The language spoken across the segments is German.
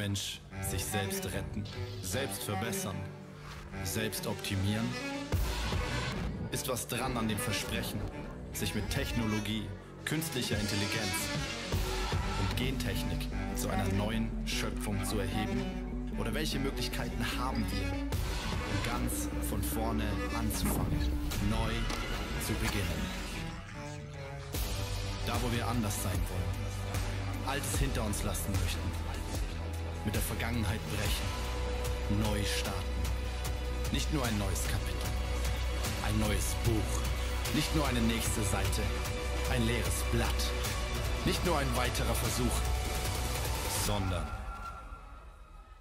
Mensch sich selbst retten, selbst verbessern, selbst optimieren? Ist was dran an dem Versprechen, sich mit Technologie, künstlicher Intelligenz und Gentechnik zu einer neuen Schöpfung zu erheben? Oder welche Möglichkeiten haben wir, um ganz von vorne anzufangen, neu zu beginnen? Da, wo wir anders sein wollen, Altes hinter uns lassen möchten, mit der Vergangenheit brechen, neu starten. Nicht nur ein neues Kapitel, ein neues Buch, nicht nur eine nächste Seite, ein leeres Blatt, nicht nur ein weiterer Versuch, sondern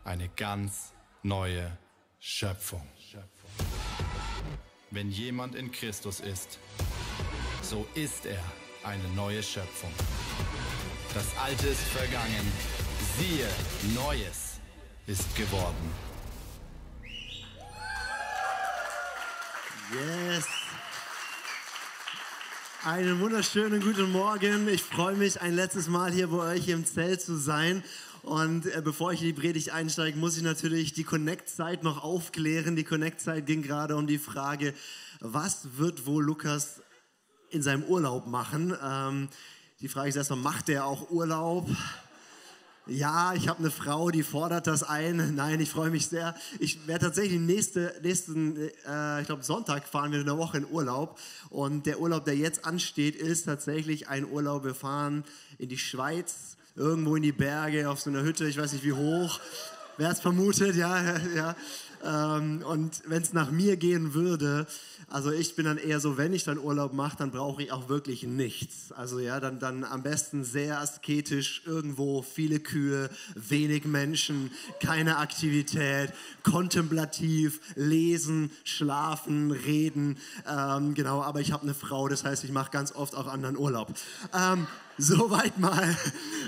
eine ganz neue Schöpfung. Wenn jemand in Christus ist, so ist er eine neue Schöpfung. Das Alte ist vergangen, siehe, Neues ist geworden. Yes. Einen wunderschönen guten Morgen. Ich freue mich, ein letztes Mal hier bei euch im Zelt zu sein. Und äh, bevor ich in die Predigt einsteige, muss ich natürlich die Connect-Zeit noch aufklären. Die Connect-Zeit ging gerade um die Frage, was wird wohl Lukas in seinem Urlaub machen? Ähm, die Frage ist erstmal, macht er auch Urlaub? Ja, ich habe eine Frau, die fordert das ein. Nein, ich freue mich sehr. Ich werde tatsächlich nächste, nächsten, äh, ich glaube Sonntag fahren wir eine Woche in Urlaub. Und der Urlaub, der jetzt ansteht, ist tatsächlich ein Urlaub. Wir fahren in die Schweiz, irgendwo in die Berge, auf so einer Hütte, ich weiß nicht wie hoch. Wer es vermutet, ja, ja. Ähm, und wenn es nach mir gehen würde, also ich bin dann eher so, wenn ich dann Urlaub mache, dann brauche ich auch wirklich nichts. Also ja, dann, dann am besten sehr asketisch, irgendwo viele Kühe, wenig Menschen, keine Aktivität, kontemplativ, lesen, schlafen, reden. Ähm, genau, aber ich habe eine Frau, das heißt, ich mache ganz oft auch anderen Urlaub. Ähm, Soweit mal.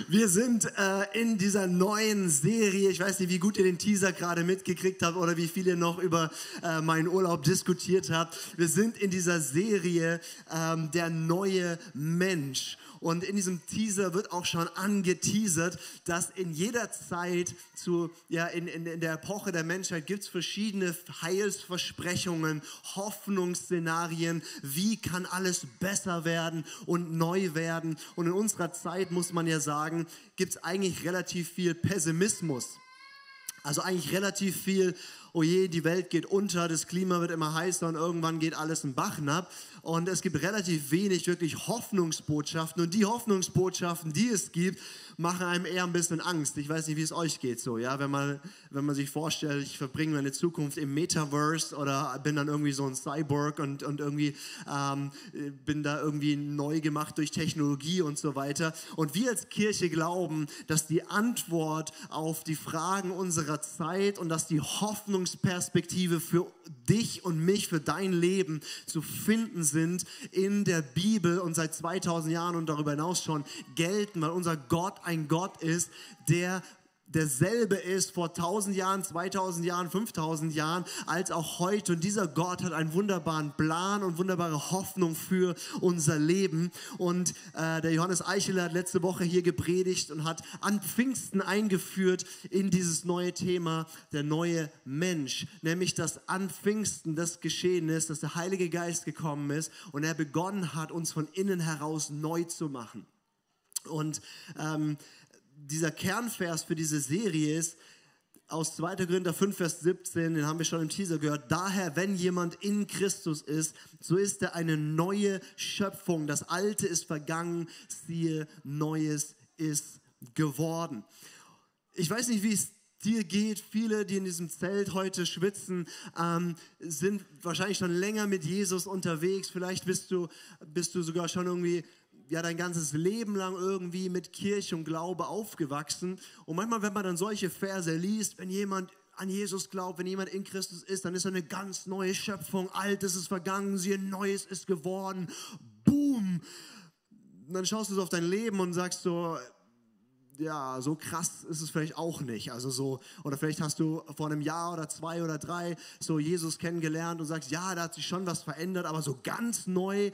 Wir sind äh, in dieser neuen Serie. Ich weiß nicht, wie gut ihr den Teaser gerade mitgekriegt habt oder wie viel ihr noch über äh, meinen Urlaub diskutiert habt. Wir sind in dieser Serie ähm, der neue Mensch. Und in diesem Teaser wird auch schon angeteasert, dass in jeder Zeit, zu, ja, in, in, in der Epoche der Menschheit, gibt es verschiedene Heilsversprechungen, Hoffnungsszenarien. Wie kann alles besser werden und neu werden? Und in unserer Zeit, muss man ja sagen, gibt es eigentlich relativ viel Pessimismus. Also eigentlich relativ viel, oh je, die Welt geht unter, das Klima wird immer heißer und irgendwann geht alles in Bach ab. Und es gibt relativ wenig wirklich Hoffnungsbotschaften. Und die Hoffnungsbotschaften, die es gibt, machen einem eher ein bisschen Angst. Ich weiß nicht, wie es euch geht so, ja, wenn man, wenn man sich vorstellt, ich verbringe meine Zukunft im Metaverse oder bin dann irgendwie so ein Cyborg und, und irgendwie ähm, bin da irgendwie neu gemacht durch Technologie und so weiter. Und wir als Kirche glauben, dass die Antwort auf die Fragen unserer Zeit und dass die Hoffnungsperspektive für dich und mich, für dein Leben zu finden sind in der Bibel und seit 2000 Jahren und darüber hinaus schon gelten, weil unser Gott ein Gott ist, der derselbe ist vor 1000 Jahren, 2000 Jahren, 5000 Jahren als auch heute. Und dieser Gott hat einen wunderbaren Plan und wunderbare Hoffnung für unser Leben. Und äh, der Johannes Eicheler hat letzte Woche hier gepredigt und hat an Pfingsten eingeführt in dieses neue Thema, der neue Mensch. Nämlich, dass an Pfingsten das geschehen ist, dass der Heilige Geist gekommen ist und er begonnen hat, uns von innen heraus neu zu machen. Und ähm, dieser Kernvers für diese Serie ist aus 2. Korinther 5, Vers 17, den haben wir schon im Teaser gehört. Daher, wenn jemand in Christus ist, so ist er eine neue Schöpfung. Das Alte ist vergangen, siehe, Neues ist geworden. Ich weiß nicht, wie es dir geht. Viele, die in diesem Zelt heute schwitzen, ähm, sind wahrscheinlich schon länger mit Jesus unterwegs. Vielleicht bist du, bist du sogar schon irgendwie ja dein ganzes Leben lang irgendwie mit Kirche und Glaube aufgewachsen. Und manchmal, wenn man dann solche Verse liest, wenn jemand an Jesus glaubt, wenn jemand in Christus ist, dann ist er eine ganz neue Schöpfung. Altes ist vergangen, siehe, Neues ist geworden. Boom! Und dann schaust du so auf dein Leben und sagst so, ja, so krass ist es vielleicht auch nicht. Also so, oder vielleicht hast du vor einem Jahr oder zwei oder drei so Jesus kennengelernt und sagst, ja, da hat sich schon was verändert, aber so ganz neu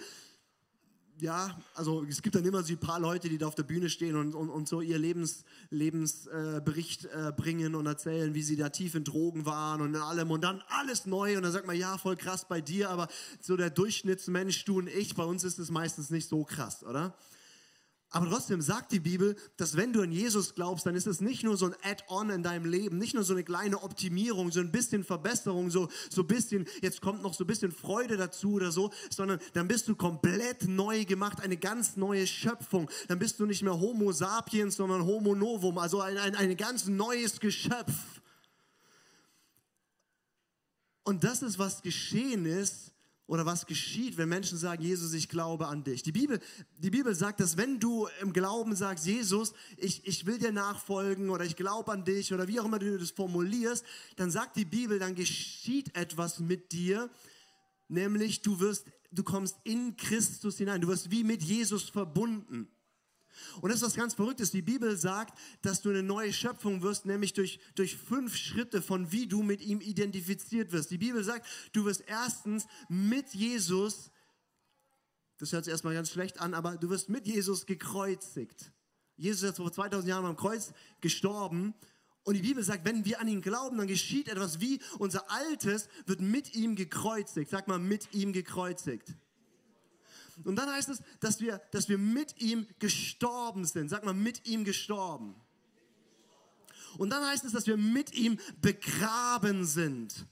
ja, also es gibt dann immer so ein paar Leute, die da auf der Bühne stehen und, und, und so ihr Lebens, Lebensbericht äh, äh, bringen und erzählen, wie sie da tief in Drogen waren und in allem und dann alles neu und dann sagt man, ja, voll krass bei dir, aber so der Durchschnittsmensch, du und ich, bei uns ist es meistens nicht so krass, oder? Aber trotzdem sagt die Bibel, dass wenn du an Jesus glaubst, dann ist es nicht nur so ein Add-on in deinem Leben, nicht nur so eine kleine Optimierung, so ein bisschen Verbesserung, so so bisschen, jetzt kommt noch so ein bisschen Freude dazu oder so, sondern dann bist du komplett neu gemacht, eine ganz neue Schöpfung. Dann bist du nicht mehr Homo sapiens, sondern Homo novum, also ein, ein, ein ganz neues Geschöpf. Und das ist, was geschehen ist, oder was geschieht, wenn Menschen sagen, Jesus, ich glaube an dich. Die Bibel, die Bibel sagt, dass wenn du im Glauben sagst, Jesus, ich, ich will dir nachfolgen oder ich glaube an dich oder wie auch immer du das formulierst, dann sagt die Bibel, dann geschieht etwas mit dir, nämlich du wirst, du kommst in Christus hinein, du wirst wie mit Jesus verbunden. Und das ist was ganz Verrücktes. Die Bibel sagt, dass du eine neue Schöpfung wirst, nämlich durch, durch fünf Schritte von wie du mit ihm identifiziert wirst. Die Bibel sagt, du wirst erstens mit Jesus, das hört sich erstmal ganz schlecht an, aber du wirst mit Jesus gekreuzigt. Jesus ist vor 2000 Jahren am Kreuz gestorben und die Bibel sagt, wenn wir an ihn glauben, dann geschieht etwas wie unser Altes wird mit ihm gekreuzigt. Sag mal, mit ihm gekreuzigt. Und dann heißt es, dass wir, dass wir mit ihm gestorben sind. Sag mal, mit ihm gestorben. Und dann heißt es, dass wir mit ihm begraben sind.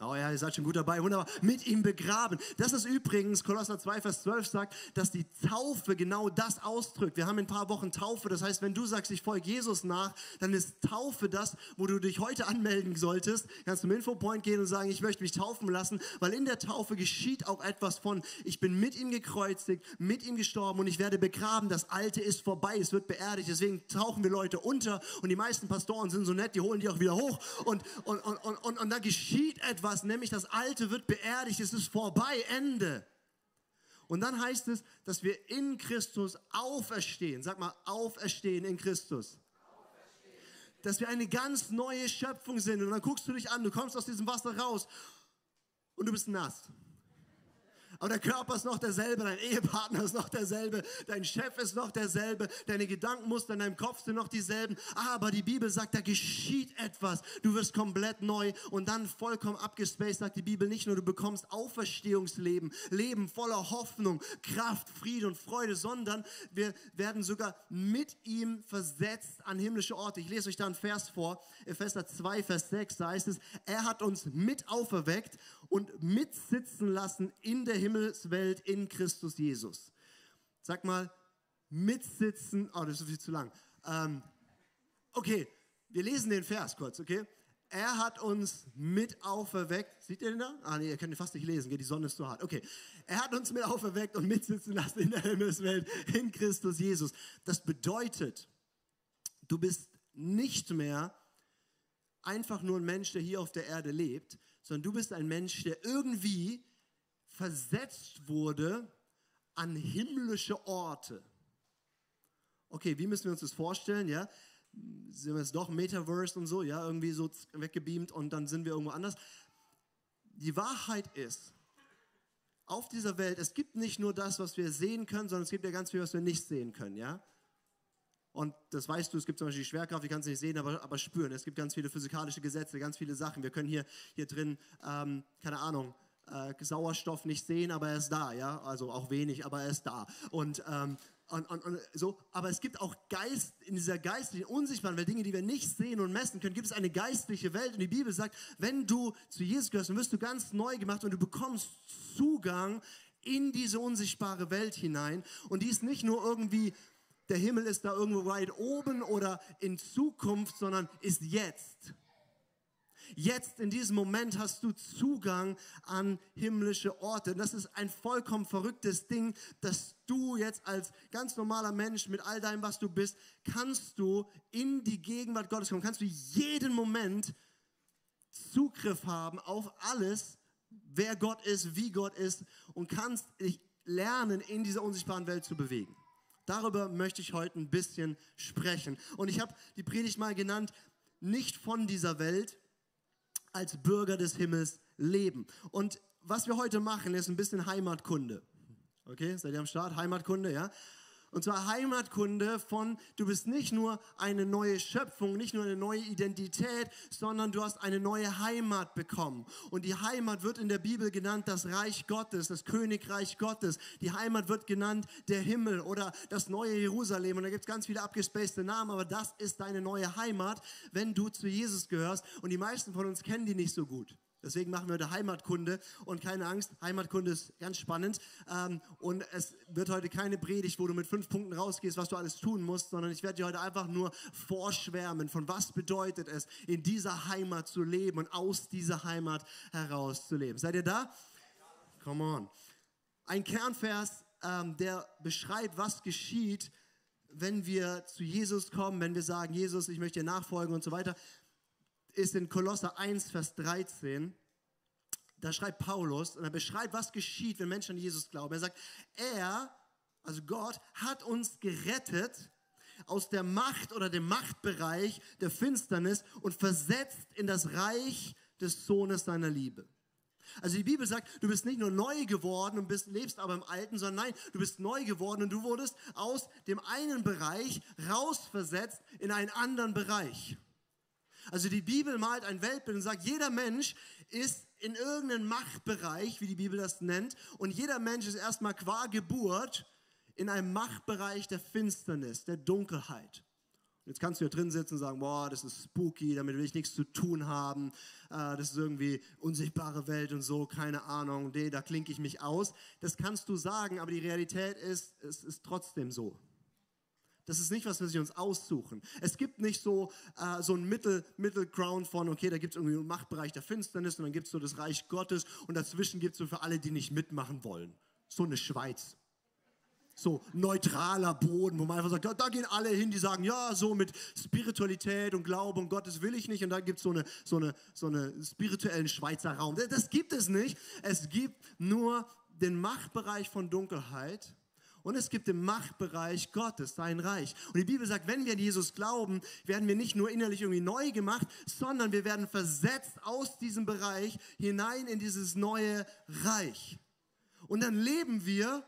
Oh ja, ihr seid schon gut dabei, wunderbar. Mit ihm begraben. Das ist übrigens, Kolosser 2, Vers 12 sagt, dass die Taufe genau das ausdrückt. Wir haben in ein paar Wochen Taufe. Das heißt, wenn du sagst, ich folge Jesus nach, dann ist Taufe das, wo du dich heute anmelden solltest. Kannst zum Infopoint gehen und sagen, ich möchte mich taufen lassen, weil in der Taufe geschieht auch etwas von, ich bin mit ihm gekreuzigt, mit ihm gestorben und ich werde begraben. Das Alte ist vorbei, es wird beerdigt. Deswegen tauchen wir Leute unter und die meisten Pastoren sind so nett, die holen die auch wieder hoch und, und, und, und, und, und da geschieht etwas etwas, nämlich das Alte wird beerdigt, es ist vorbei, Ende. Und dann heißt es, dass wir in Christus auferstehen. Sag mal, auferstehen in Christus. Dass wir eine ganz neue Schöpfung sind. Und dann guckst du dich an, du kommst aus diesem Wasser raus und du bist nass. Aber der Körper ist noch derselbe, dein Ehepartner ist noch derselbe, dein Chef ist noch derselbe, deine Gedankenmuster in deinem Kopf sind noch dieselben. Aber die Bibel sagt, da geschieht etwas. Du wirst komplett neu und dann vollkommen abgespaced, sagt die Bibel nicht nur, du bekommst Auferstehungsleben, Leben voller Hoffnung, Kraft, Friede und Freude, sondern wir werden sogar mit ihm versetzt an himmlische Orte. Ich lese euch da einen Vers vor, Epheser 2, Vers 6, da heißt es, er hat uns mit auferweckt und mitsitzen lassen in der Himmelswelt in Christus Jesus. Sag mal, mitsitzen, oh, das ist viel zu lang. Ähm, okay, wir lesen den Vers kurz, okay? Er hat uns mit auferweckt. Seht ihr den da? Ah, nee, ihr könnt ihn fast nicht lesen, die Sonne ist zu hart. Okay. Er hat uns mit auferweckt und mitsitzen lassen in der Himmelswelt in Christus Jesus. Das bedeutet, du bist nicht mehr einfach nur ein Mensch, der hier auf der Erde lebt, sondern du bist ein Mensch, der irgendwie versetzt wurde an himmlische Orte. Okay, wie müssen wir uns das vorstellen? Ja, sind wir jetzt doch Metaverse und so, ja, irgendwie so weggebeamt und dann sind wir irgendwo anders. Die Wahrheit ist, auf dieser Welt, es gibt nicht nur das, was wir sehen können, sondern es gibt ja ganz viel, was wir nicht sehen können, ja. Und das weißt du, es gibt zum Beispiel die Schwerkraft, die kannst du nicht sehen, aber, aber spüren. Es gibt ganz viele physikalische Gesetze, ganz viele Sachen. Wir können hier, hier drin, ähm, keine Ahnung, äh, Sauerstoff nicht sehen, aber er ist da, ja. Also auch wenig, aber er ist da. Und, ähm, und, und, und, so, aber es gibt auch Geist, in dieser geistlichen, unsichtbaren Welt, Dinge, die wir nicht sehen und messen können, gibt es eine geistliche Welt. Und die Bibel sagt, wenn du zu Jesus gehörst, dann wirst du ganz neu gemacht und du bekommst Zugang in diese unsichtbare Welt hinein. Und die ist nicht nur irgendwie der Himmel ist da irgendwo weit oben oder in Zukunft, sondern ist jetzt. Jetzt in diesem Moment hast du Zugang an himmlische Orte. Und das ist ein vollkommen verrücktes Ding, dass du jetzt als ganz normaler Mensch mit all deinem, was du bist, kannst du in die Gegenwart Gottes kommen, kannst du jeden Moment Zugriff haben auf alles, wer Gott ist, wie Gott ist und kannst dich lernen, in dieser unsichtbaren Welt zu bewegen. Darüber möchte ich heute ein bisschen sprechen. Und ich habe die Predigt mal genannt, nicht von dieser Welt, als Bürger des Himmels leben. Und was wir heute machen, ist ein bisschen Heimatkunde. Okay, seid ihr am Start? Heimatkunde, ja? Und zwar Heimatkunde von, du bist nicht nur eine neue Schöpfung, nicht nur eine neue Identität, sondern du hast eine neue Heimat bekommen. Und die Heimat wird in der Bibel genannt das Reich Gottes, das Königreich Gottes. Die Heimat wird genannt der Himmel oder das neue Jerusalem. Und da gibt es ganz viele abgespacede Namen, aber das ist deine neue Heimat, wenn du zu Jesus gehörst. Und die meisten von uns kennen die nicht so gut. Deswegen machen wir heute Heimatkunde und keine Angst, Heimatkunde ist ganz spannend ähm, und es wird heute keine Predigt, wo du mit fünf Punkten rausgehst, was du alles tun musst, sondern ich werde dir heute einfach nur vorschwärmen, von was bedeutet es, in dieser Heimat zu leben und aus dieser Heimat heraus zu leben. Seid ihr da? Come on. Ein Kernvers, ähm, der beschreibt, was geschieht, wenn wir zu Jesus kommen, wenn wir sagen, Jesus, ich möchte dir nachfolgen und so weiter ist in Kolosser 1, Vers 13. Da schreibt Paulus und er beschreibt, was geschieht, wenn Menschen an Jesus glauben. Er sagt, er, also Gott, hat uns gerettet aus der Macht oder dem Machtbereich der Finsternis und versetzt in das Reich des Sohnes seiner Liebe. Also die Bibel sagt, du bist nicht nur neu geworden und bist, lebst aber im Alten, sondern nein, du bist neu geworden und du wurdest aus dem einen Bereich rausversetzt in einen anderen Bereich. Also die Bibel malt ein Weltbild und sagt, jeder Mensch ist in irgendeinem Machtbereich, wie die Bibel das nennt, und jeder Mensch ist erstmal qua Geburt in einem Machtbereich der Finsternis, der Dunkelheit. Jetzt kannst du ja drin sitzen und sagen, boah, das ist spooky, damit will ich nichts zu tun haben, äh, das ist irgendwie unsichtbare Welt und so, keine Ahnung, nee, da klinke ich mich aus. Das kannst du sagen, aber die Realität ist, es ist trotzdem so. Das ist nicht, was wir sich uns aussuchen. Es gibt nicht so, äh, so ein Mittel, Mittelground von, okay, da gibt es irgendwie einen Machtbereich der Finsternis und dann gibt es so das Reich Gottes und dazwischen gibt es so für alle, die nicht mitmachen wollen. So eine Schweiz. So neutraler Boden, wo man einfach sagt, da, gehen alle hin, die sagen, ja, so mit Spiritualität und Glaube und Gottes will ich nicht. Und da gibt so es so eine, so eine spirituellen Schweizer Raum. Das gibt es nicht. Es gibt nur den Machtbereich von Dunkelheit und es gibt den Machtbereich Gottes, sein Reich. Und die Bibel sagt, wenn wir an Jesus glauben, werden wir nicht nur innerlich irgendwie neu gemacht, sondern wir werden versetzt aus diesem Bereich hinein in dieses neue Reich. Und dann leben wir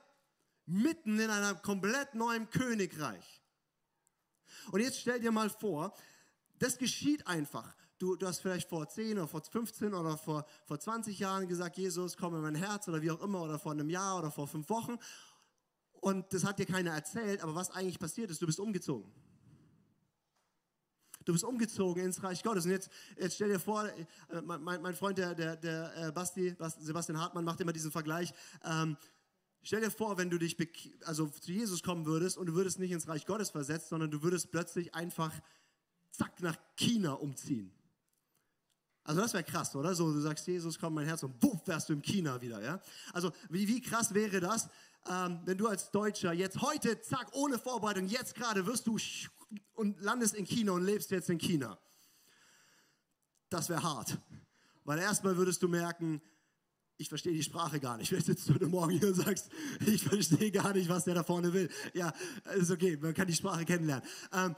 mitten in einem komplett neuen Königreich. Und jetzt stell dir mal vor, das geschieht einfach. Du, du hast vielleicht vor 10 oder vor 15 oder vor, vor 20 Jahren gesagt, Jesus, komm in mein Herz oder wie auch immer, oder vor einem Jahr oder vor fünf Wochen. Und das hat dir keiner erzählt, aber was eigentlich passiert ist, du bist umgezogen. Du bist umgezogen ins Reich Gottes. Und jetzt, jetzt stell dir vor, äh, mein, mein Freund, der, der, der äh, Basti, Sebastian Hartmann, macht immer diesen Vergleich. Ähm, stell dir vor, wenn du dich also zu Jesus kommen würdest und du würdest nicht ins Reich Gottes versetzt, sondern du würdest plötzlich einfach zack nach China umziehen. Also das wäre krass, oder? So, du sagst, Jesus, komm mein Herz und wuff, wärst du in China wieder, ja? Also wie, wie krass wäre das, ähm, wenn du als Deutscher jetzt heute, zack, ohne Vorbereitung, jetzt gerade wirst du und landest in China und lebst jetzt in China. Das wäre hart. Weil erstmal würdest du merken, ich verstehe die Sprache gar nicht. Vielleicht sitzt heute Morgen hier und sagst, ich verstehe gar nicht, was der da vorne will. Ja, ist okay, man kann die Sprache kennenlernen. Ähm,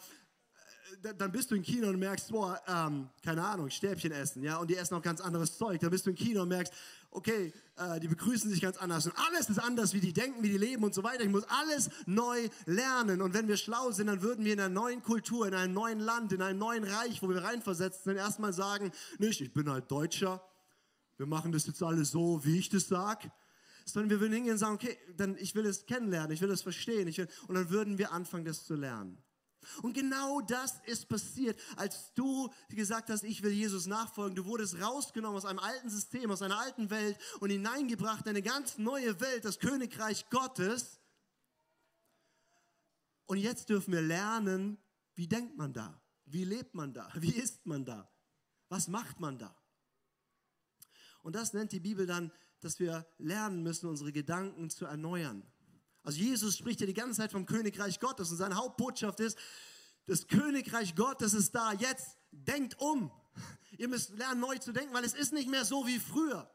dann bist du in China und merkst, boah, ähm, keine Ahnung, Stäbchen essen, ja, und die essen auch ganz anderes Zeug. Dann bist du in China und merkst, okay, äh, die begrüßen sich ganz anders und alles ist anders, wie die denken, wie die leben und so weiter. Ich muss alles neu lernen. Und wenn wir schlau sind, dann würden wir in einer neuen Kultur, in einem neuen Land, in einem neuen Reich, wo wir reinversetzt sind, erstmal sagen, nicht, ich bin halt Deutscher, wir machen das jetzt alles so, wie ich das sag sondern wir würden hingehen und sagen, okay, dann ich will es kennenlernen, ich will es verstehen, ich will, und dann würden wir anfangen, das zu lernen. Und genau das ist passiert, als du gesagt hast, ich will Jesus nachfolgen. Du wurdest rausgenommen aus einem alten System, aus einer alten Welt und hineingebracht in eine ganz neue Welt, das Königreich Gottes. Und jetzt dürfen wir lernen, wie denkt man da? Wie lebt man da? Wie ist man da? Was macht man da? Und das nennt die Bibel dann, dass wir lernen müssen, unsere Gedanken zu erneuern. Also Jesus spricht ja die ganze Zeit vom Königreich Gottes und seine Hauptbotschaft ist, das Königreich Gottes ist da. Jetzt denkt um. Ihr müsst lernen, neu zu denken, weil es ist nicht mehr so wie früher.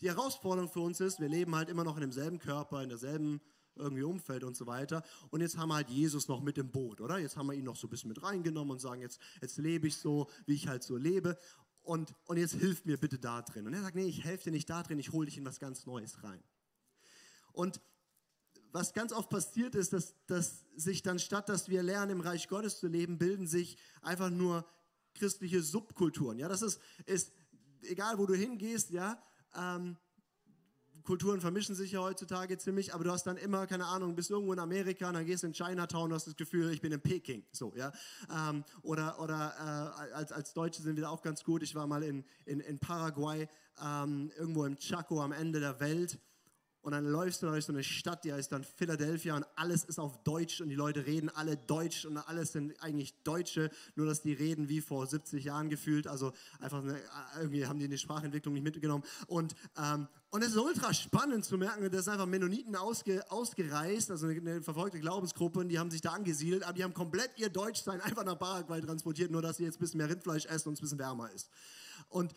Die Herausforderung für uns ist, wir leben halt immer noch in demselben Körper, in derselben irgendwie Umfeld und so weiter. Und jetzt haben wir halt Jesus noch mit im Boot, oder? Jetzt haben wir ihn noch so ein bisschen mit reingenommen und sagen, jetzt, jetzt lebe ich so, wie ich halt so lebe. Und, und jetzt hilf mir bitte da drin. Und er sagt, nee, ich helfe dir nicht da drin, ich hole dich in was ganz Neues rein. Und was ganz oft passiert ist, dass, dass sich dann statt, dass wir lernen, im Reich Gottes zu leben, bilden sich einfach nur christliche Subkulturen. Ja, das ist, ist egal, wo du hingehst, ja, ähm, Kulturen vermischen sich ja heutzutage ziemlich, aber du hast dann immer, keine Ahnung, bist irgendwo in Amerika, dann gehst du in Chinatown, hast das Gefühl, ich bin in Peking, so, ja. Ähm, oder oder äh, als, als Deutsche sind wir da auch ganz gut. Ich war mal in, in, in Paraguay, ähm, irgendwo im Chaco am Ende der Welt und dann läufst du durch so eine Stadt, die heißt dann Philadelphia und alles ist auf Deutsch und die Leute reden alle Deutsch und alles sind eigentlich Deutsche, nur dass die reden wie vor 70 Jahren gefühlt. Also einfach irgendwie haben die eine Sprachentwicklung nicht mitgenommen. Und, ähm, und es ist ultra spannend zu merken, dass einfach Mennoniten ausge, ausgereist, also eine, eine verfolgte Glaubensgruppe, und die haben sich da angesiedelt, aber die haben komplett ihr Deutschsein einfach nach Paraguay transportiert, nur dass sie jetzt ein bisschen mehr Rindfleisch essen und es ein bisschen wärmer ist. Und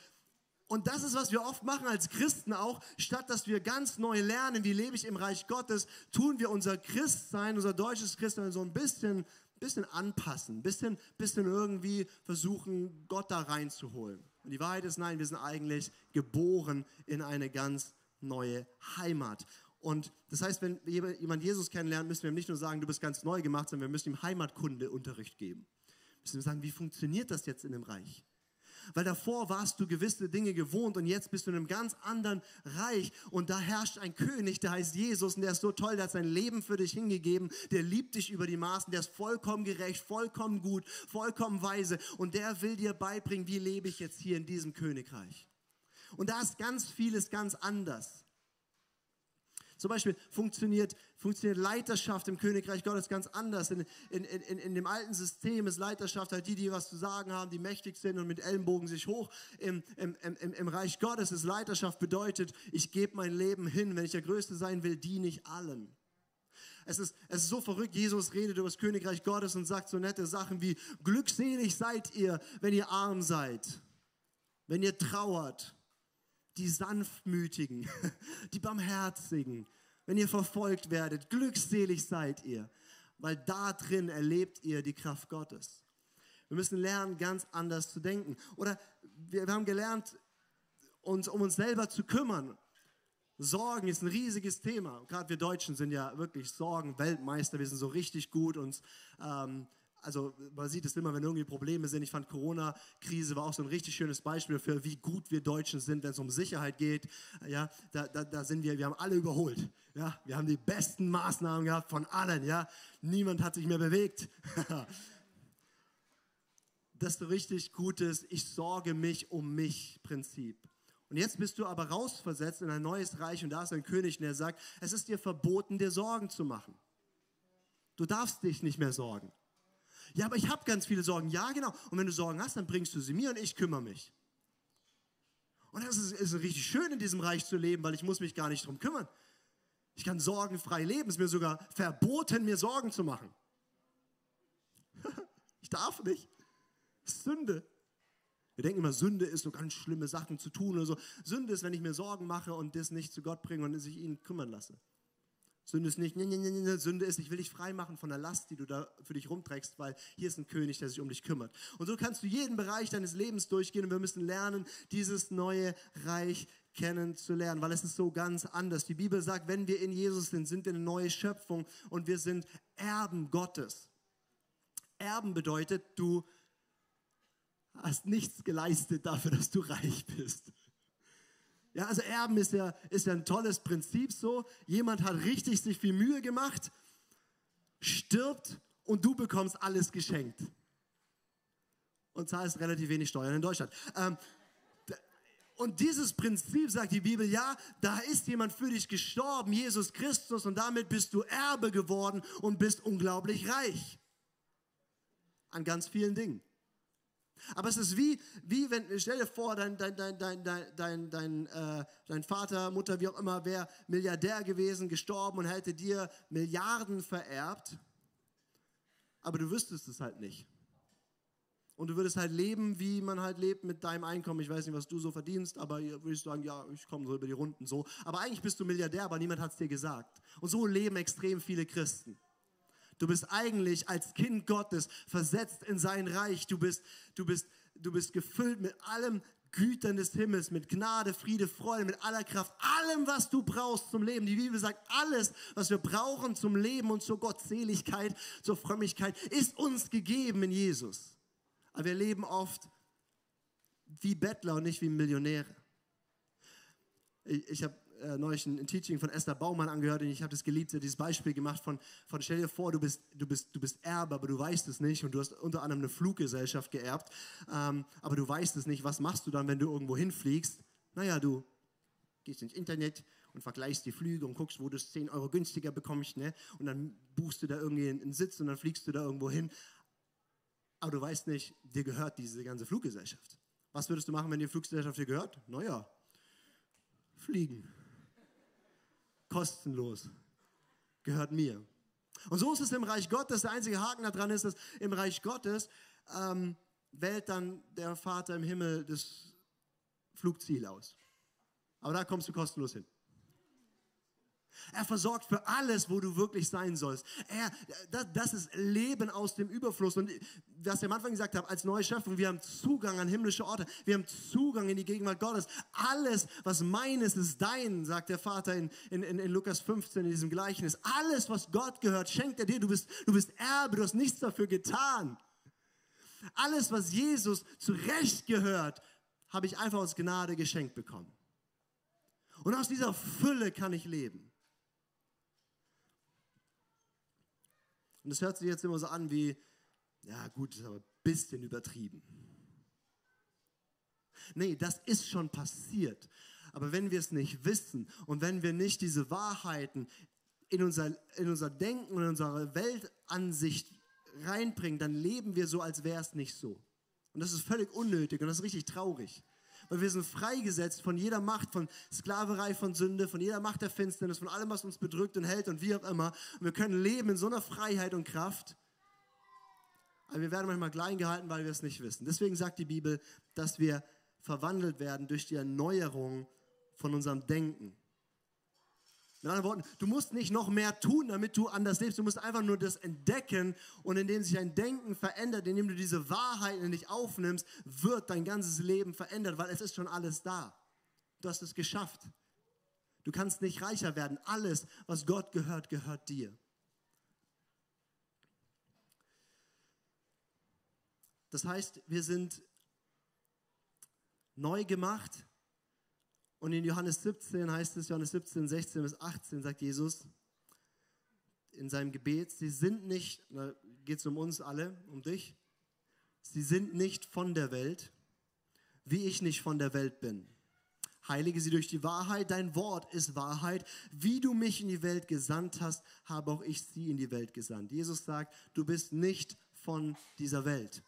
und das ist, was wir oft machen als Christen auch. Statt dass wir ganz neu lernen, wie lebe ich im Reich Gottes, tun wir unser Christsein, unser deutsches Christsein so ein bisschen, bisschen anpassen, bisschen, bisschen irgendwie versuchen, Gott da reinzuholen. Und die Wahrheit ist, nein, wir sind eigentlich geboren in eine ganz neue Heimat. Und das heißt, wenn jemand Jesus kennenlernt, müssen wir ihm nicht nur sagen, du bist ganz neu gemacht, sondern wir müssen ihm Heimatkundeunterricht geben. Wir müssen ihm sagen, wie funktioniert das jetzt in dem Reich? Weil davor warst du gewisse Dinge gewohnt und jetzt bist du in einem ganz anderen Reich und da herrscht ein König, der heißt Jesus und der ist so toll, der hat sein Leben für dich hingegeben, der liebt dich über die Maßen, der ist vollkommen gerecht, vollkommen gut, vollkommen weise und der will dir beibringen, wie lebe ich jetzt hier in diesem Königreich. Und da ist ganz vieles ganz anders. Zum Beispiel funktioniert, funktioniert Leiterschaft im Königreich Gottes ganz anders. In, in, in, in dem alten System ist Leiterschaft halt die, die was zu sagen haben, die mächtig sind und mit Ellenbogen sich hoch. Im, im, im, im Reich Gottes ist Leiterschaft bedeutet, ich gebe mein Leben hin. Wenn ich der Größte sein will, diene ich allen. Es ist, es ist so verrückt. Jesus redet über das Königreich Gottes und sagt so nette Sachen wie, glückselig seid ihr, wenn ihr arm seid, wenn ihr trauert, die Sanftmütigen, die Barmherzigen, wenn ihr verfolgt werdet, glückselig seid ihr, weil da drin erlebt ihr die Kraft Gottes. Wir müssen lernen, ganz anders zu denken. Oder wir, wir haben gelernt, uns um uns selber zu kümmern. Sorgen ist ein riesiges Thema. Gerade wir Deutschen sind ja wirklich Sorgen-Weltmeister. Wir sind so richtig gut, uns ähm, also man sieht es immer, wenn irgendwie Probleme sind. Ich fand Corona-Krise war auch so ein richtig schönes Beispiel für, wie gut wir Deutschen sind, wenn es um Sicherheit geht. Ja, da, da, da sind wir, wir haben alle überholt. Ja, wir haben die besten Maßnahmen gehabt von allen. Ja, niemand hat sich mehr bewegt. das ist richtig gutes, ich sorge mich um mich Prinzip. Und jetzt bist du aber rausversetzt in ein neues Reich und da ist ein König, der sagt, es ist dir verboten, dir Sorgen zu machen. Du darfst dich nicht mehr sorgen. Ja, aber ich habe ganz viele Sorgen. Ja, genau. Und wenn du Sorgen hast, dann bringst du sie mir und ich kümmere mich. Und das ist, ist richtig schön, in diesem Reich zu leben, weil ich muss mich gar nicht darum kümmern. Ich kann sorgenfrei leben. Es ist mir sogar verboten, mir Sorgen zu machen. ich darf nicht. Sünde. Wir denken immer, Sünde ist so ganz schlimme Sachen zu tun oder so. Sünde ist, wenn ich mir Sorgen mache und das nicht zu Gott bringe und sich ihn kümmern lasse. Sünde ist nicht, nee, nee, nee, Sünde ist, ich will dich frei machen von der Last, die du da für dich rumträgst, weil hier ist ein König, der sich um dich kümmert. Und so kannst du jeden Bereich deines Lebens durchgehen und wir müssen lernen, dieses neue Reich kennenzulernen, weil es ist so ganz anders. Die Bibel sagt, wenn wir in Jesus sind, sind wir eine neue Schöpfung und wir sind Erben Gottes. Erben bedeutet, du hast nichts geleistet dafür, dass du reich bist. Ja, also Erben ist ja, ist ja ein tolles Prinzip so. Jemand hat richtig sich viel Mühe gemacht, stirbt und du bekommst alles geschenkt. Und zahlst relativ wenig Steuern in Deutschland. Ähm, und dieses Prinzip sagt die Bibel, ja, da ist jemand für dich gestorben, Jesus Christus, und damit bist du Erbe geworden und bist unglaublich reich. An ganz vielen Dingen. Aber es ist wie, wie wenn, stell dir vor, dein, dein, dein, dein, dein, dein, äh, dein Vater, Mutter, wie auch immer, wäre Milliardär gewesen, gestorben und hätte dir Milliarden vererbt, aber du wüsstest es halt nicht. Und du würdest halt leben, wie man halt lebt mit deinem Einkommen. Ich weiß nicht, was du so verdienst, aber würde ich sagen, ja, ich komme so über die Runden so. Aber eigentlich bist du Milliardär, aber niemand hat es dir gesagt. Und so leben extrem viele Christen. Du bist eigentlich als Kind Gottes versetzt in sein Reich. Du bist, du bist, du bist gefüllt mit allem Gütern des Himmels, mit Gnade, Friede, Freude, mit aller Kraft, allem, was du brauchst zum Leben. Die Bibel sagt, alles, was wir brauchen zum Leben und zur Gottseligkeit, zur Frömmigkeit, ist uns gegeben in Jesus. Aber wir leben oft wie Bettler und nicht wie Millionäre. Ich, ich habe äh, neulich ein, Teaching von Esther Baumann angehört und ich habe das geliebt, dieses Beispiel gemacht von, von stell dir vor, du bist, du, bist, du bist Erbe, aber du weißt es nicht und du hast unter anderem eine Fluggesellschaft geerbt, ähm, aber du weißt es nicht. Was machst du dann, wenn du irgendwo hinfliegst? Naja, du gehst ins Internet und vergleichst die Flüge und guckst, wo du es 10 Euro günstiger bekommst, ne? und dann buchst du da irgendwie einen Sitz und dann fliegst du da irgendwo hin. Aber du weißt nicht, dir gehört diese ganze Fluggesellschaft. Was würdest du machen, wenn die Fluggesellschaft dir gehört? Naja, fliegen kostenlos. Gehört mir. Und so ist es im Reich Gottes. Der einzige Haken daran ist, dass im Reich Gottes ähm, wählt dann der Vater im Himmel das Flugziel aus. Aber da kommst du kostenlos hin. Er versorgt für alles, wo du wirklich sein sollst. Er, das, das, ist Leben aus dem Überfluss. Und was ich am Anfang gesagt habe, als neue Schöpfung, wir haben Zugang an himmlische Orte. Wir haben Zugang in die Gegenwart Gottes. Alles, was mein ist, dein, sagt der Vater in, in, in Lukas 15 in diesem Gleichnis. Alles, was Gott gehört, schenkt er dir. Du bist, du bist Erbe, du hast nichts dafür getan. Alles, was Jesus zurecht gehört, habe ich einfach aus Gnade geschenkt bekommen. Und aus dieser Fülle kann ich leben. Und das hört sich jetzt immer so an wie, ja gut, ist aber ein bisschen übertrieben. Nee, das ist schon passiert. Aber wenn wir es nicht wissen und wenn wir nicht diese Wahrheiten in unser, in unser Denken und in unsere Weltansicht reinbringen, dann leben wir so, als wäre es nicht so. Und das ist völlig unnötig und das ist richtig traurig. Weil wir sind freigesetzt von jeder Macht, von Sklaverei, von Sünde, von jeder Macht der Finsternis, von allem, was uns bedrückt und hält und wie auch immer. Und wir können leben in so einer Freiheit und Kraft. Aber wir werden manchmal klein gehalten, weil wir es nicht wissen. Deswegen sagt die Bibel, dass wir verwandelt werden durch die Erneuerung von unserem Denken. Mit anderen Worten, du musst nicht noch mehr tun, damit du anders lebst. Du musst einfach nur das entdecken und indem sich dein Denken verändert, indem du diese Wahrheit in dich aufnimmst, wird dein ganzes Leben verändert, weil es ist schon alles da. Du hast es geschafft. Du kannst nicht reicher werden. Alles, was Gott gehört, gehört dir. Das heißt, wir sind neu gemacht und in Johannes 17 heißt es, Johannes 17, 16 bis 18 sagt Jesus in seinem Gebet, sie sind nicht, da geht es um uns alle, um dich, sie sind nicht von der Welt, wie ich nicht von der Welt bin. Heilige sie durch die Wahrheit, dein Wort ist Wahrheit. Wie du mich in die Welt gesandt hast, habe auch ich sie in die Welt gesandt. Jesus sagt, du bist nicht von dieser Welt.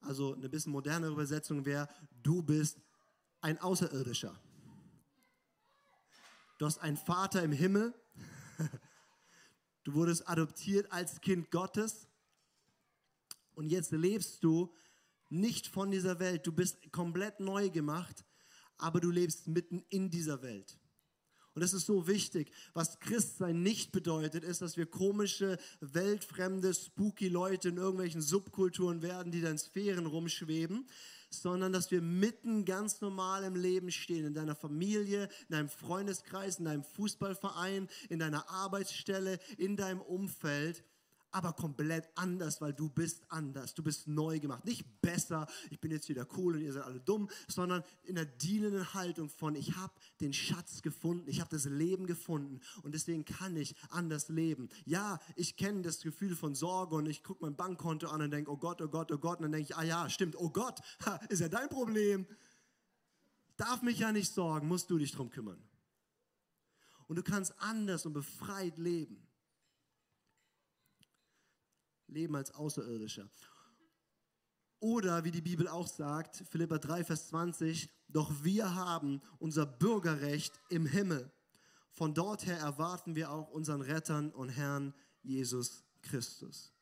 Also eine bisschen modernere Übersetzung wäre, du bist ein Außerirdischer. Du hast einen Vater im Himmel. Du wurdest adoptiert als Kind Gottes. Und jetzt lebst du nicht von dieser Welt. Du bist komplett neu gemacht, aber du lebst mitten in dieser Welt. Und das ist so wichtig. Was Christsein nicht bedeutet, ist, dass wir komische, weltfremde, spooky Leute in irgendwelchen Subkulturen werden, die da in Sphären rumschweben, sondern dass wir mitten ganz normal im Leben stehen, in deiner Familie, in deinem Freundeskreis, in deinem Fußballverein, in deiner Arbeitsstelle, in deinem Umfeld aber komplett anders, weil du bist anders. Du bist neu gemacht. Nicht besser, ich bin jetzt wieder cool und ihr seid alle dumm, sondern in der dienenden Haltung von, ich habe den Schatz gefunden, ich habe das Leben gefunden und deswegen kann ich anders leben. Ja, ich kenne das Gefühl von Sorge und ich gucke mein Bankkonto an und denke, oh Gott, oh Gott, oh Gott. Und dann denke ich, ah ja, stimmt, oh Gott, ist ja dein Problem. darf mich ja nicht sorgen, musst du dich drum kümmern. Und du kannst anders und befreit leben. Leben als Außerirdischer. Oder wie die Bibel auch sagt, Philippa 3, Vers 20, doch wir haben unser Bürgerrecht im Himmel. Von dort her erwarten wir auch unseren Rettern und Herrn Jesus Christus.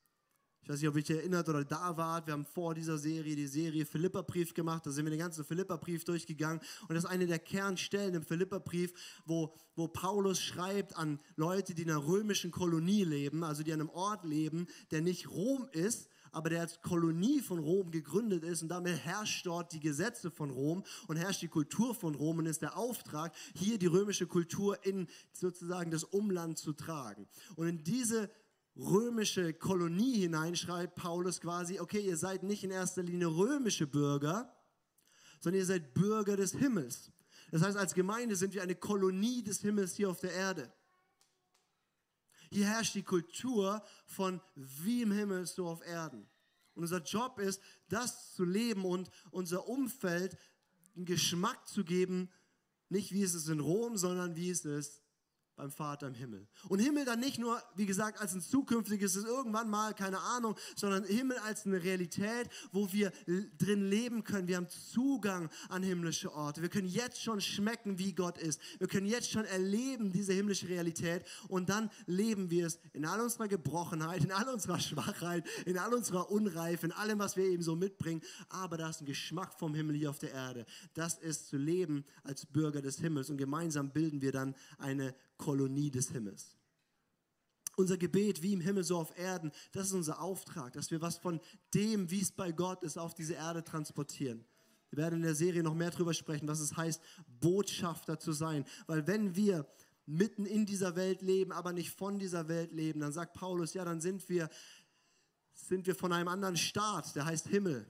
Ich weiß nicht, ob ihr euch erinnert oder da wart. Wir haben vor dieser Serie die Serie Philipperbrief gemacht. Da sind wir den ganzen Philipperbrief durchgegangen. Und das ist eine der Kernstellen im Philipperbrief, wo, wo Paulus schreibt an Leute, die in einer römischen Kolonie leben, also die an einem Ort leben, der nicht Rom ist, aber der als Kolonie von Rom gegründet ist und damit herrscht dort die Gesetze von Rom und herrscht die Kultur von Rom und ist der Auftrag, hier die römische Kultur in sozusagen das Umland zu tragen. Und in diese römische Kolonie hinein schreibt Paulus quasi, okay, ihr seid nicht in erster Linie römische Bürger, sondern ihr seid Bürger des Himmels. Das heißt, als Gemeinde sind wir eine Kolonie des Himmels hier auf der Erde. Hier herrscht die Kultur von wie im Himmel, so auf Erden. Und unser Job ist, das zu leben und unser Umfeld einen Geschmack zu geben, nicht wie es ist in Rom, sondern wie es ist beim Vater im Himmel. Und Himmel dann nicht nur, wie gesagt, als ein zukünftiges, ist irgendwann mal, keine Ahnung, sondern Himmel als eine Realität, wo wir drin leben können. Wir haben Zugang an himmlische Orte. Wir können jetzt schon schmecken, wie Gott ist. Wir können jetzt schon erleben, diese himmlische Realität. Und dann leben wir es in all unserer Gebrochenheit, in all unserer Schwachheit, in all unserer Unreife, in allem, was wir eben so mitbringen. Aber da ist ein Geschmack vom Himmel hier auf der Erde. Das ist zu leben als Bürger des Himmels. Und gemeinsam bilden wir dann eine Kolonie des Himmels. Unser Gebet, wie im Himmel, so auf Erden, das ist unser Auftrag, dass wir was von dem, wie es bei Gott ist, auf diese Erde transportieren. Wir werden in der Serie noch mehr darüber sprechen, was es heißt, Botschafter zu sein. Weil wenn wir mitten in dieser Welt leben, aber nicht von dieser Welt leben, dann sagt Paulus, ja, dann sind wir, sind wir von einem anderen Staat, der heißt Himmel.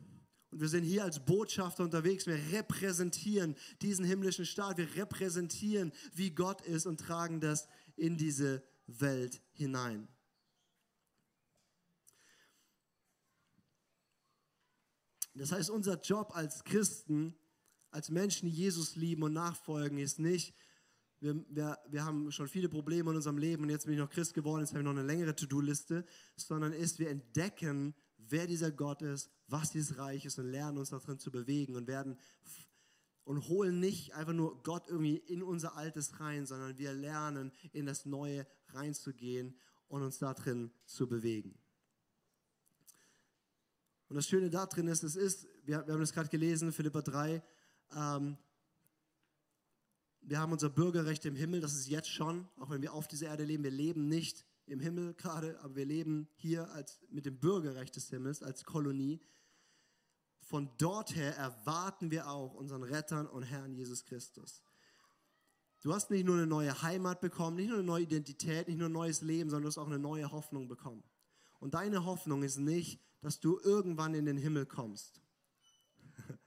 Und wir sind hier als Botschafter unterwegs. Wir repräsentieren diesen himmlischen Staat. Wir repräsentieren, wie Gott ist und tragen das in diese Welt hinein. Das heißt, unser Job als Christen, als Menschen, die Jesus lieben und nachfolgen, ist nicht, wir, wir, wir haben schon viele Probleme in unserem Leben und jetzt bin ich noch Christ geworden, jetzt habe ich noch eine längere To-Do-Liste, sondern ist, wir entdecken, wer dieser Gott ist, was dieses Reich ist und lernen uns darin zu bewegen und werden und holen nicht einfach nur Gott irgendwie in unser Altes rein, sondern wir lernen in das Neue reinzugehen und uns darin zu bewegen. Und das Schöne darin ist, es ist, wir, wir haben das gerade gelesen, Philippa 3, ähm, wir haben unser Bürgerrecht im Himmel, das ist jetzt schon, auch wenn wir auf dieser Erde leben, wir leben nicht im Himmel gerade, aber wir leben hier als, mit dem Bürgerrecht des Himmels als Kolonie. Von dort her erwarten wir auch unseren Rettern und Herrn Jesus Christus. Du hast nicht nur eine neue Heimat bekommen, nicht nur eine neue Identität, nicht nur ein neues Leben, sondern du hast auch eine neue Hoffnung bekommen. Und deine Hoffnung ist nicht, dass du irgendwann in den Himmel kommst.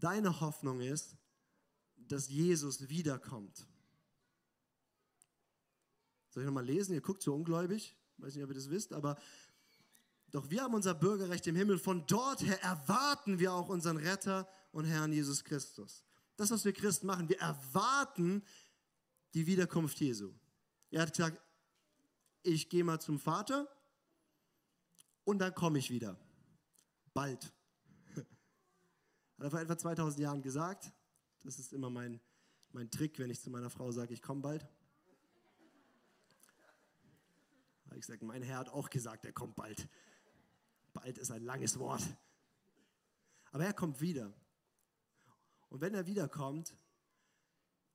Deine Hoffnung ist, dass Jesus wiederkommt. Soll ich nochmal lesen? Ihr guckt so ungläubig. Weiß nicht, ob ihr das wisst, aber doch wir haben unser Bürgerrecht im Himmel. Von dort her erwarten wir auch unseren Retter und Herrn Jesus Christus. Das, was wir Christen machen, wir erwarten die Wiederkunft Jesu. Er hat gesagt, ich gehe mal zum Vater und dann komme ich wieder. Bald. Hat er vor etwa 2000 Jahren gesagt. Das ist immer mein, mein Trick, wenn ich zu meiner Frau sage, ich komme bald. Habe ich gesagt, mein Herr hat auch gesagt, er kommt bald. Bald ist ein langes Wort. Aber er kommt wieder. Und wenn er wiederkommt,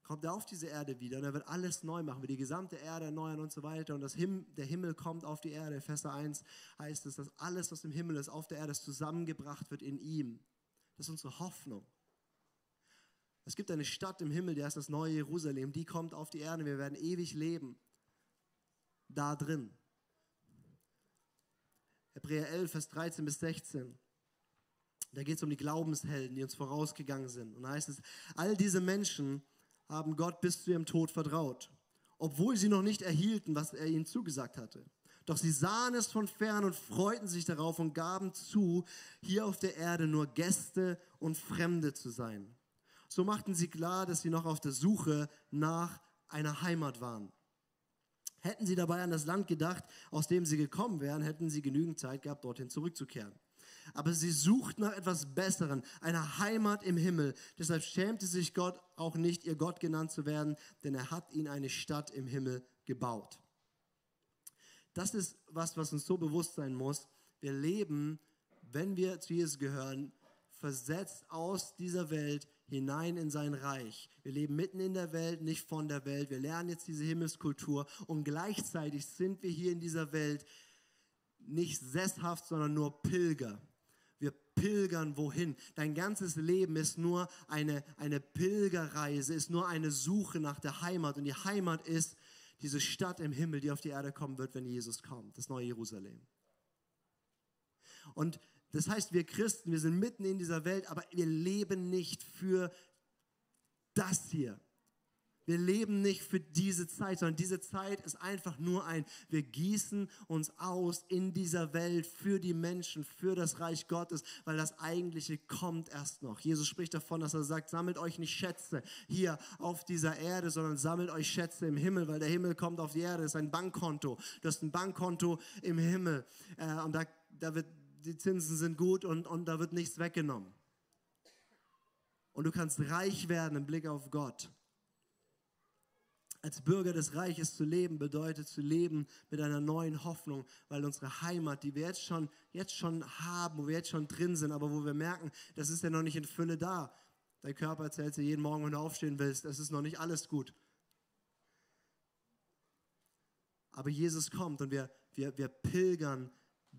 kommt er auf diese Erde wieder und er wird alles neu machen, wird die gesamte Erde erneuern und so weiter. Und das Him der Himmel kommt auf die Erde. Vers 1 heißt es, dass alles, was im Himmel ist, auf der Erde ist, zusammengebracht wird in ihm. Das ist unsere Hoffnung. Es gibt eine Stadt im Himmel, die heißt das neue Jerusalem. Die kommt auf die Erde. Wir werden ewig leben. Da drin. Hebräer 11, Vers 13 bis 16. Da geht es um die Glaubenshelden, die uns vorausgegangen sind. Und da heißt es, all diese Menschen haben Gott bis zu ihrem Tod vertraut, obwohl sie noch nicht erhielten, was er ihnen zugesagt hatte. Doch sie sahen es von fern und freuten sich darauf und gaben zu, hier auf der Erde nur Gäste und Fremde zu sein. So machten sie klar, dass sie noch auf der Suche nach einer Heimat waren. Hätten sie dabei an das Land gedacht, aus dem sie gekommen wären, hätten sie genügend Zeit gehabt, dorthin zurückzukehren. Aber sie suchten nach etwas Besseren, einer Heimat im Himmel. Deshalb schämte sich Gott auch nicht, ihr Gott genannt zu werden, denn er hat ihnen eine Stadt im Himmel gebaut. Das ist was, was uns so bewusst sein muss. Wir leben, wenn wir zu Jesus gehören, versetzt aus dieser Welt hinein in sein Reich. Wir leben mitten in der Welt, nicht von der Welt. Wir lernen jetzt diese Himmelskultur und gleichzeitig sind wir hier in dieser Welt nicht sesshaft, sondern nur Pilger. Wir pilgern wohin? Dein ganzes Leben ist nur eine, eine Pilgerreise, ist nur eine Suche nach der Heimat. Und die Heimat ist diese Stadt im Himmel, die auf die Erde kommen wird, wenn Jesus kommt, das neue Jerusalem. Und das heißt, wir Christen, wir sind mitten in dieser Welt, aber wir leben nicht für das hier. Wir leben nicht für diese Zeit, sondern diese Zeit ist einfach nur ein, wir gießen uns aus in dieser Welt für die Menschen, für das Reich Gottes, weil das Eigentliche kommt erst noch. Jesus spricht davon, dass er sagt, sammelt euch nicht Schätze hier auf dieser Erde, sondern sammelt euch Schätze im Himmel, weil der Himmel kommt auf die Erde, das ist ein Bankkonto. Du hast ein Bankkonto im Himmel äh, und da, da wird, die Zinsen sind gut und, und da wird nichts weggenommen. Und du kannst reich werden im Blick auf Gott als Bürger des Reiches zu leben, bedeutet zu leben mit einer neuen Hoffnung, weil unsere Heimat, die wir jetzt schon, jetzt schon haben, wo wir jetzt schon drin sind, aber wo wir merken, das ist ja noch nicht in Fülle da. Dein Körper erzählt dir jeden Morgen, wenn du aufstehen willst, es ist noch nicht alles gut. Aber Jesus kommt und wir, wir, wir pilgern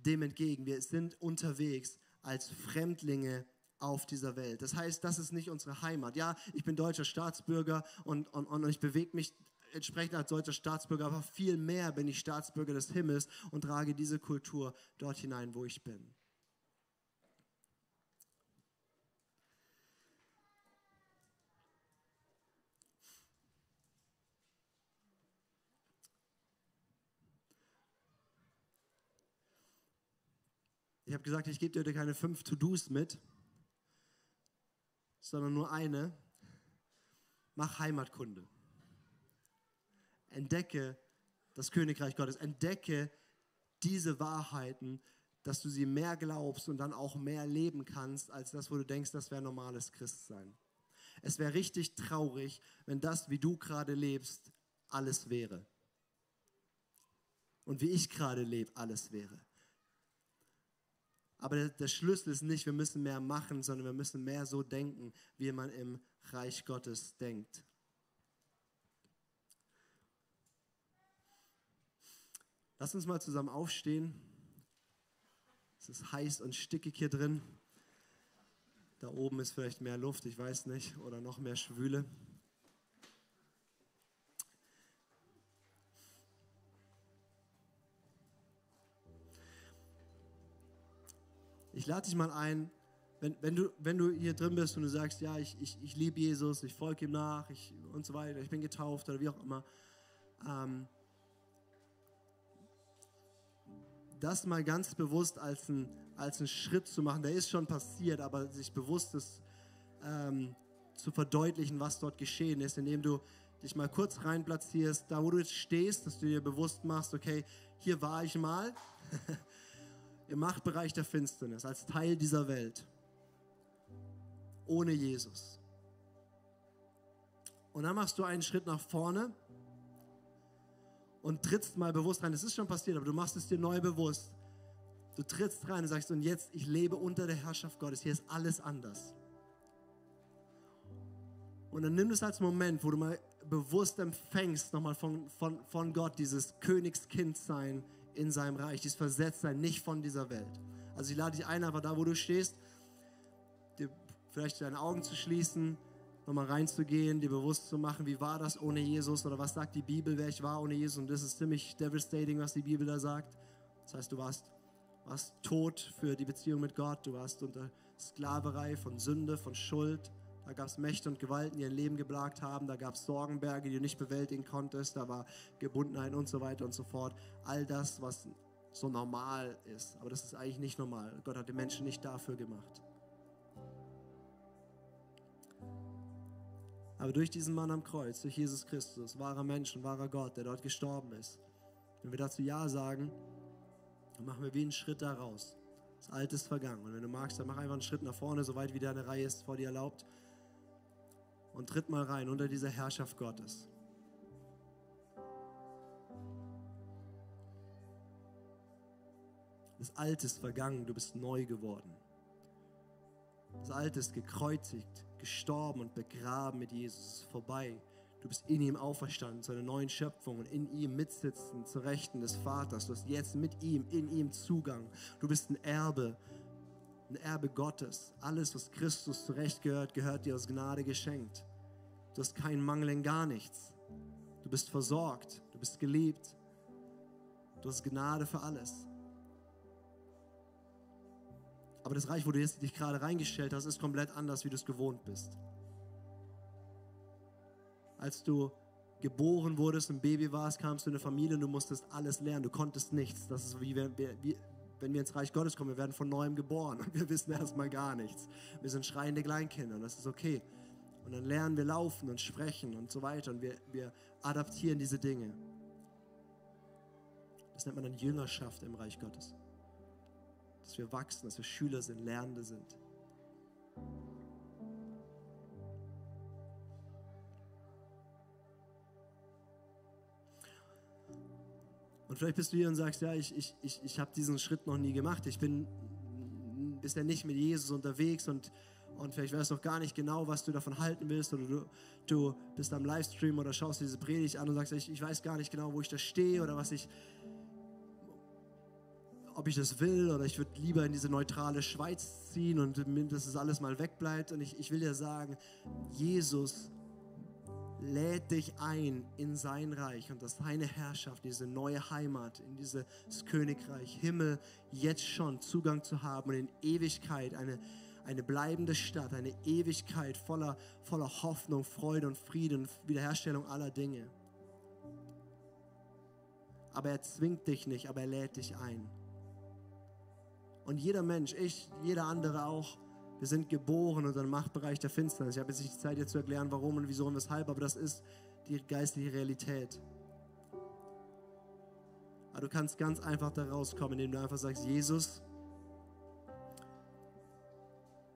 dem entgegen. Wir sind unterwegs als Fremdlinge auf dieser Welt. Das heißt, das ist nicht unsere Heimat. Ja, ich bin deutscher Staatsbürger und, und, und ich bewege mich entsprechend als deutscher Staatsbürger, aber viel mehr bin ich Staatsbürger des Himmels und trage diese Kultur dort hinein, wo ich bin. Ich habe gesagt, ich gebe dir heute keine fünf To-Dos mit, sondern nur eine. Mach Heimatkunde entdecke das Königreich Gottes, entdecke diese Wahrheiten, dass du sie mehr glaubst und dann auch mehr leben kannst, als das, wo du denkst, das wäre normales Christsein. Es wäre richtig traurig, wenn das, wie du gerade lebst, alles wäre. Und wie ich gerade lebe, alles wäre. Aber der, der, Schlüssel ist nicht, wir müssen mehr machen, sondern wir müssen mehr so denken, wie man im Reich Gottes denkt. Lass uns mal zusammen aufstehen. Es ist heiß und stickig hier drin. Da oben ist vielleicht mehr Luft, ich weiß nicht, oder noch mehr Schwüle. Lade dich mal ein, wenn, wenn, du, wenn du hier drin bist und du sagst, ja, ich, ich, ich liebe Jesus, ich folge ihm nach ich, und so weiter, ich bin getauft oder wie auch immer. Ähm, das mal ganz bewusst als ein, als Schritt zu machen, der ist schon passiert, aber sich bewusst ist, ähm, zu verdeutlichen, was dort geschehen ist, indem du dich mal kurz rein platzierst, da wo du jetzt stehst, dass du dir bewusst machst, okay, hier war ich mal im Machtbereich der Finsternis, als Teil dieser Welt, ohne Jesus. Und dann machst du einen Schritt nach vorne und trittst mal bewusst rein. Es ist schon passiert, aber du machst es dir neu bewusst. Du trittst rein und sagst, und jetzt, ich lebe unter der Herrschaft Gottes. Hier ist alles anders. Und dann nimm es als Moment, wo du mal bewusst empfängst, nochmal von, von, von Gott, dieses Königskindsein in seinem Reich, dieses Versetztsein, nicht von dieser Welt. Also ich lade dich ein, aber da, wo du stehst, dir vielleicht deine Augen zu schließen, nochmal reinzugehen, dir bewusst zu machen, wie war das ohne Jesus oder was sagt die Bibel, wer ich war ohne Jesus. Und das ist ziemlich devastating, was die Bibel da sagt. Das heißt, du warst, warst tot für die Beziehung mit Gott, du warst unter Sklaverei von Sünde, von Schuld. Da gab es Mächte und Gewalten, die dein Leben geplagt haben. Da gab es Sorgenberge, die du nicht bewältigen konntest. Da war Gebundenheit und so weiter und so fort. All das, was so normal ist. Aber das ist eigentlich nicht normal. Gott hat den Menschen nicht dafür gemacht. Aber durch diesen Mann am Kreuz, durch Jesus Christus, wahrer Mensch und wahrer Gott, der dort gestorben ist, wenn wir dazu Ja sagen, dann machen wir wie einen Schritt da raus. Das Alte ist vergangen. Und wenn du magst, dann mach einfach einen Schritt nach vorne, soweit wie deine Reihe ist vor dir erlaubt. Und tritt mal rein unter diese Herrschaft Gottes. Das Alte ist vergangen, du bist neu geworden. Das Alte ist gekreuzigt, gestorben und begraben mit Jesus. Es ist vorbei. Du bist in ihm auferstanden zu einer neuen Schöpfung und in ihm mitsitzen zu Rechten des Vaters. Du hast jetzt mit ihm, in ihm Zugang. Du bist ein Erbe, ein Erbe Gottes. Alles, was Christus zurecht gehört, gehört dir aus Gnade geschenkt. Du hast keinen Mangel in gar nichts. Du bist versorgt, du bist geliebt. Du hast Gnade für alles. Aber das Reich, wo du jetzt dich gerade reingestellt hast, ist komplett anders, wie du es gewohnt bist als du geboren wurdest, ein Baby warst, kamst du in eine Familie und du musstest alles lernen. Du konntest nichts. Das ist wie, wie, wenn wir ins Reich Gottes kommen. Wir werden von neuem geboren und wir wissen erstmal gar nichts. Wir sind schreiende Kleinkinder und das ist okay. Und dann lernen wir laufen und sprechen und so weiter und wir, wir adaptieren diese Dinge. Das nennt man dann Jüngerschaft im Reich Gottes. Dass wir wachsen, dass wir Schüler sind, Lernende sind. Und vielleicht bist du hier und sagst, ja, ich, ich, ich, ich habe diesen Schritt noch nie gemacht. Ich bin bisher nicht mit Jesus unterwegs und, und vielleicht weißt du noch gar nicht genau, was du davon halten willst. Oder du, du bist am Livestream oder schaust diese Predigt an und sagst, ich, ich weiß gar nicht genau, wo ich da stehe oder was ich, ob ich das will oder ich würde lieber in diese neutrale Schweiz ziehen und dass es alles mal wegbleibt. Und ich, ich will dir sagen, Jesus lädt dich ein in sein Reich und dass seine Herrschaft, diese neue Heimat, in dieses Königreich, Himmel jetzt schon Zugang zu haben und in Ewigkeit eine, eine bleibende Stadt, eine Ewigkeit voller, voller Hoffnung, Freude und Frieden, Wiederherstellung aller Dinge. Aber er zwingt dich nicht, aber er lädt dich ein. Und jeder Mensch, ich, jeder andere auch, wir sind geboren unter dem Machtbereich der Finsternis. Ich habe jetzt nicht die Zeit, dir zu erklären, warum und wieso und weshalb, aber das ist die geistliche Realität. Aber du kannst ganz einfach da rauskommen, indem du einfach sagst, Jesus,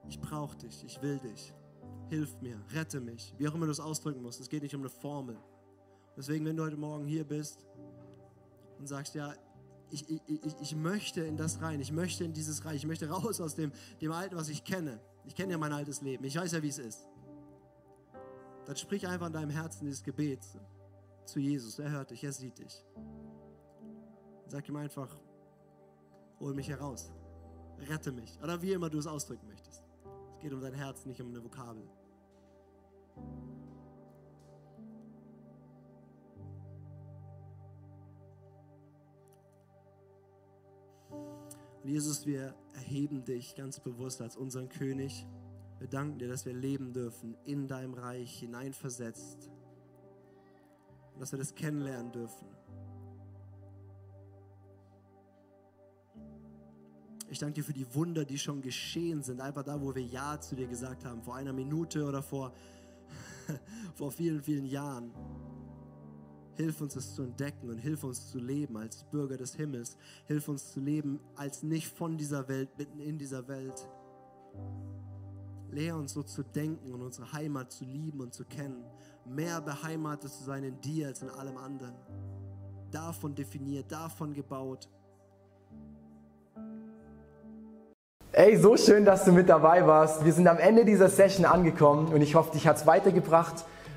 ich brauche dich, ich will dich, hilf mir, rette mich, wie auch immer du es ausdrücken musst. Es geht nicht um eine Formel. Deswegen, wenn du heute Morgen hier bist und sagst, ja, ich, ich, ich, möchte in das rein, ich möchte in dieses Reich, ich möchte raus aus dem, dem Alten, was ich kenne. Ich kenne ja mein altes Leben, ich weiß ja, wie es ist. Dann sprich einfach in deinem Herzen dieses Gebet zu Jesus. Er hört dich, er sieht dich. Sag ihm einfach, hol mich heraus, rette mich. Oder wie immer du es ausdrücken möchtest. Es geht um dein Herz, nicht um eine Vokabel. Jesus, wir erheben dich ganz bewusst als unseren König. Wir danken dir, dass wir leben dürfen in deinem Reich, hineinversetzt. Und dass wir das kennenlernen dürfen. Ich danke dir für die Wunder, die schon geschehen sind. Einfach da, wo wir Ja zu dir gesagt haben, vor einer Minute oder vor, vor vielen, vielen Jahren. Hilf uns es zu entdecken und hilf uns zu leben als Bürger des Himmels. Hilf uns zu leben als nicht von dieser Welt, mitten in dieser Welt. Lehr uns so zu denken und unsere Heimat zu lieben und zu kennen. Mehr beheimatet zu sein in dir als in allem anderen. Davon definiert, davon gebaut. Ey, so schön, dass du mit dabei warst. Wir sind am Ende dieser Session angekommen und ich hoffe, dich hat es weitergebracht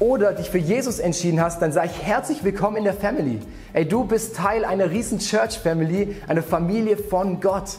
oder dich für Jesus entschieden hast, dann sage ich herzlich willkommen in der Family. Ey, du bist Teil einer riesen Church Family, einer Familie von Gott.